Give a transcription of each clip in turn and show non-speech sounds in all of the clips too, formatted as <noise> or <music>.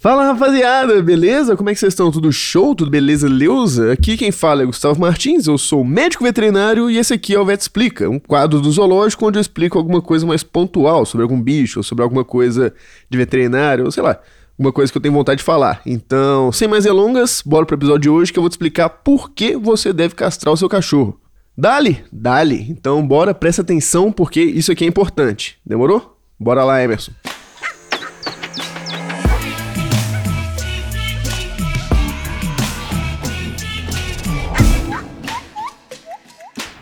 Fala rapaziada, beleza? Como é que vocês estão? Tudo show? Tudo beleza, Leusa? Aqui quem fala é Gustavo Martins, eu sou médico veterinário e esse aqui é o Vet Explica, um quadro do zoológico onde eu explico alguma coisa mais pontual sobre algum bicho, ou sobre alguma coisa de veterinário, ou sei lá, alguma coisa que eu tenho vontade de falar. Então, sem mais delongas, bora pro episódio de hoje que eu vou te explicar por que você deve castrar o seu cachorro. Dali? Dali. Então, bora, presta atenção porque isso aqui é importante. Demorou? Bora lá, Emerson.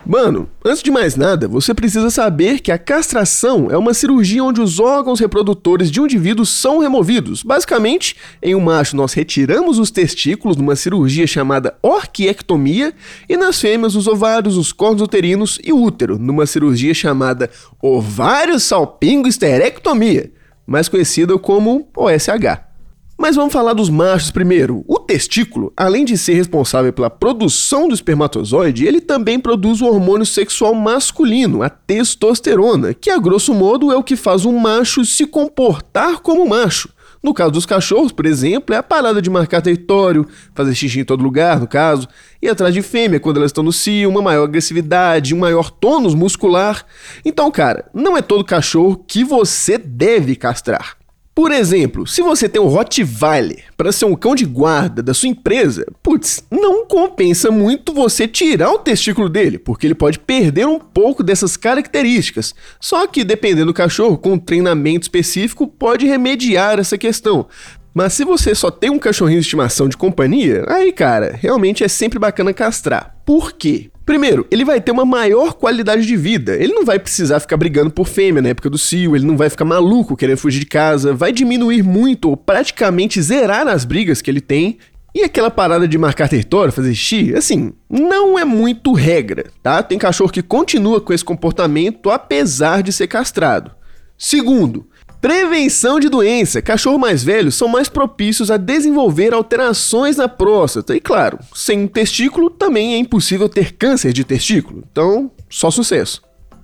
Mano, antes de mais nada, você precisa saber que a castração é uma cirurgia onde os órgãos reprodutores de um indivíduo são removidos. Basicamente, em um macho nós retiramos os testículos numa cirurgia chamada orquiectomia e nas fêmeas os ovários, os cornos uterinos e o útero, numa cirurgia chamada ovário salpingo esterectomia, mais conhecida como OSH. Mas vamos falar dos machos primeiro. O testículo, além de ser responsável pela produção do espermatozoide, ele também produz o hormônio sexual masculino, a testosterona, que a grosso modo é o que faz um macho se comportar como macho. No caso dos cachorros, por exemplo, é a parada de marcar território, fazer xixi em todo lugar, no caso, e atrás de fêmea quando elas estão no cio, uma maior agressividade, um maior tônus muscular. Então, cara, não é todo cachorro que você deve castrar. Por exemplo, se você tem um Rottweiler para ser um cão de guarda da sua empresa, putz, não compensa muito você tirar o testículo dele, porque ele pode perder um pouco dessas características. Só que dependendo do cachorro, com um treinamento específico, pode remediar essa questão. Mas se você só tem um cachorrinho de estimação de companhia, aí cara, realmente é sempre bacana castrar. Por quê? Primeiro, ele vai ter uma maior qualidade de vida. Ele não vai precisar ficar brigando por fêmea na época do cio, ele não vai ficar maluco querendo fugir de casa, vai diminuir muito ou praticamente zerar as brigas que ele tem. E aquela parada de marcar território, fazer xixi, assim, não é muito regra, tá? Tem cachorro que continua com esse comportamento apesar de ser castrado. Segundo, Prevenção de doença. Cachorros mais velhos são mais propícios a desenvolver alterações na próstata. E claro, sem testículo também é impossível ter câncer de testículo. Então, só sucesso.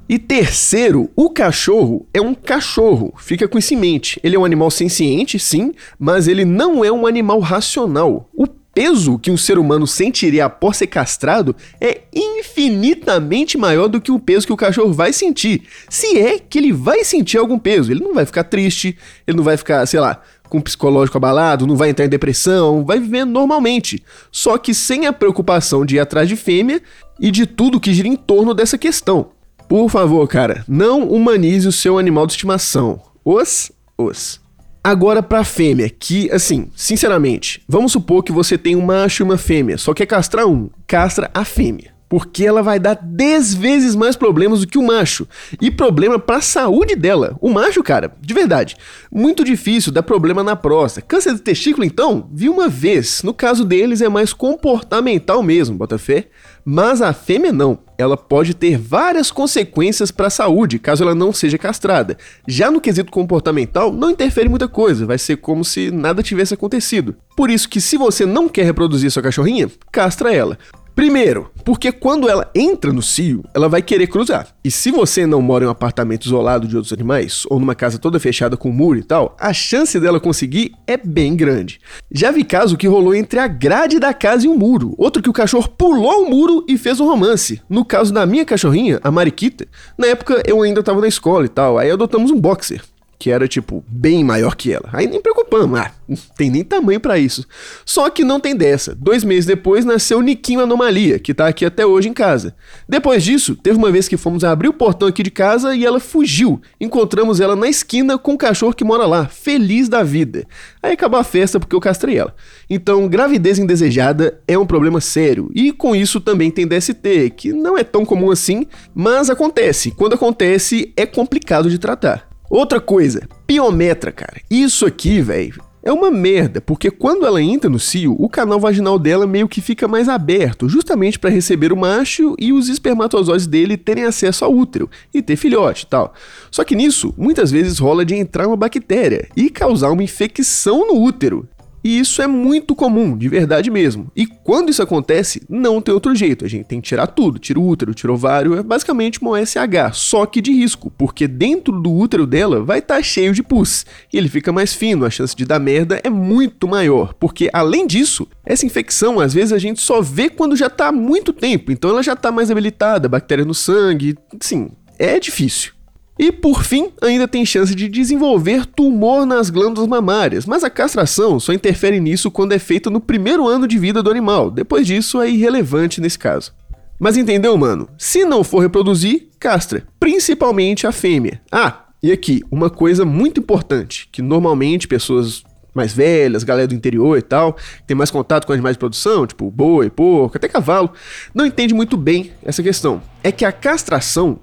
E terceiro, o cachorro é um cachorro. Fica com isso em mente. Ele é um animal senciente, sim, mas ele não é um animal racional. O peso que um ser humano sentiria após ser castrado é infinitamente maior do que o peso que o cachorro vai sentir. Se é que ele vai sentir algum peso, ele não vai ficar triste, ele não vai ficar, sei lá, com o psicológico abalado, não vai entrar em depressão, vai viver normalmente. Só que sem a preocupação de ir atrás de fêmea e de tudo que gira em torno dessa questão. Por favor, cara, não humanize o seu animal de estimação. Os, os. Agora pra fêmea, que, assim, sinceramente, vamos supor que você tem um macho e uma fêmea, só quer castrar um, castra a fêmea porque ela vai dar 10 vezes mais problemas do que o macho. E problema para a saúde dela. O macho, cara, de verdade, muito difícil dar problema na próstata. Câncer de testículo, então, vi uma vez. No caso deles é mais comportamental mesmo, bota fé. Mas a fêmea não. Ela pode ter várias consequências para a saúde, caso ela não seja castrada. Já no quesito comportamental, não interfere muita coisa, vai ser como se nada tivesse acontecido. Por isso que se você não quer reproduzir sua cachorrinha, castra ela. Primeiro, porque quando ela entra no cio, ela vai querer cruzar. E se você não mora em um apartamento isolado de outros animais, ou numa casa toda fechada com muro e tal, a chance dela conseguir é bem grande. Já vi caso que rolou entre a grade da casa e o muro, outro que o cachorro pulou o muro e fez um romance. No caso da minha cachorrinha, a Mariquita, na época eu ainda tava na escola e tal, aí adotamos um boxer que era, tipo, bem maior que ela. Aí nem preocupamos, ah, não tem nem tamanho para isso. Só que não tem dessa. Dois meses depois nasceu o Niquinho Anomalia, que tá aqui até hoje em casa. Depois disso, teve uma vez que fomos abrir o portão aqui de casa e ela fugiu. Encontramos ela na esquina com o cachorro que mora lá, feliz da vida. Aí acabou a festa porque eu castrei ela. Então, gravidez indesejada é um problema sério. E com isso também tem DST, que não é tão comum assim, mas acontece. Quando acontece, é complicado de tratar. Outra coisa, piometra, cara. Isso aqui, velho, é uma merda, porque quando ela entra no cio, o canal vaginal dela meio que fica mais aberto, justamente para receber o macho e os espermatozoides dele terem acesso ao útero e ter filhote e tal. Só que nisso, muitas vezes rola de entrar uma bactéria e causar uma infecção no útero. E isso é muito comum, de verdade mesmo. E quando isso acontece, não tem outro jeito. A gente tem que tirar tudo. Tira o útero, tira o ovário, é basicamente uma OSH, só que de risco, porque dentro do útero dela vai estar tá cheio de pus. E ele fica mais fino, a chance de dar merda é muito maior. Porque além disso, essa infecção às vezes a gente só vê quando já tá há muito tempo. Então ela já tá mais habilitada, bactéria no sangue, sim, é difícil. E por fim, ainda tem chance de desenvolver tumor nas glândulas mamárias, mas a castração só interfere nisso quando é feita no primeiro ano de vida do animal. Depois disso é irrelevante nesse caso. Mas entendeu, mano? Se não for reproduzir, castra, principalmente a fêmea. Ah, e aqui, uma coisa muito importante, que normalmente pessoas mais velhas, galera do interior e tal, que tem mais contato com animais de produção, tipo boi, porco, até cavalo, não entende muito bem essa questão. É que a castração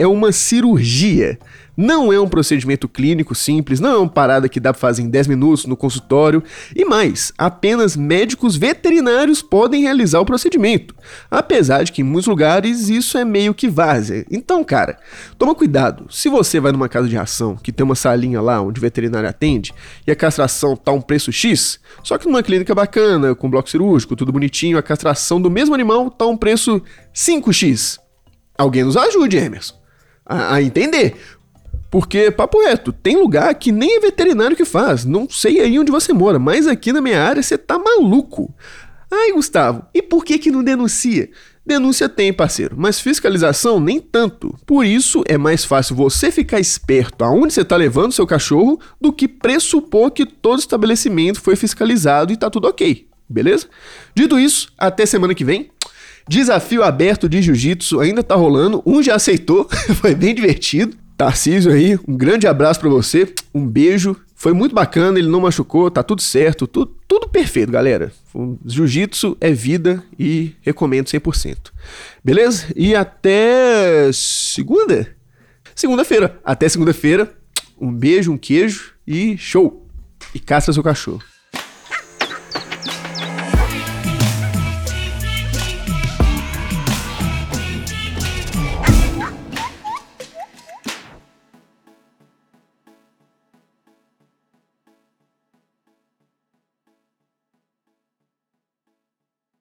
é uma cirurgia. Não é um procedimento clínico simples, não é uma parada que dá pra fazer em 10 minutos no consultório. E mais, apenas médicos veterinários podem realizar o procedimento. Apesar de que em muitos lugares isso é meio que várzea. Então, cara, toma cuidado. Se você vai numa casa de ração que tem uma salinha lá onde o veterinário atende e a castração tá um preço X, só que numa clínica bacana, com bloco cirúrgico, tudo bonitinho, a castração do mesmo animal tá um preço 5X. Alguém nos ajude, Emerson a, a entender. Porque, papo reto, tem lugar que nem veterinário que faz. Não sei aí onde você mora, mas aqui na minha área você tá maluco. Ai, Gustavo, e por que que não denuncia? Denúncia tem, parceiro, mas fiscalização nem tanto. Por isso é mais fácil você ficar esperto aonde você tá levando seu cachorro do que pressupor que todo estabelecimento foi fiscalizado e tá tudo ok. Beleza? Dito isso, até semana que vem. Desafio aberto de jiu-jitsu ainda tá rolando. Um já aceitou, <laughs> foi bem divertido. Tarcísio aí, um grande abraço para você, um beijo. Foi muito bacana, ele não machucou, tá tudo certo, tudo, perfeito, galera. Jiu-jitsu é vida e recomendo 100%. Beleza? E até segunda? Segunda-feira. Até segunda-feira. Um beijo, um queijo e show. E caça seu cachorro.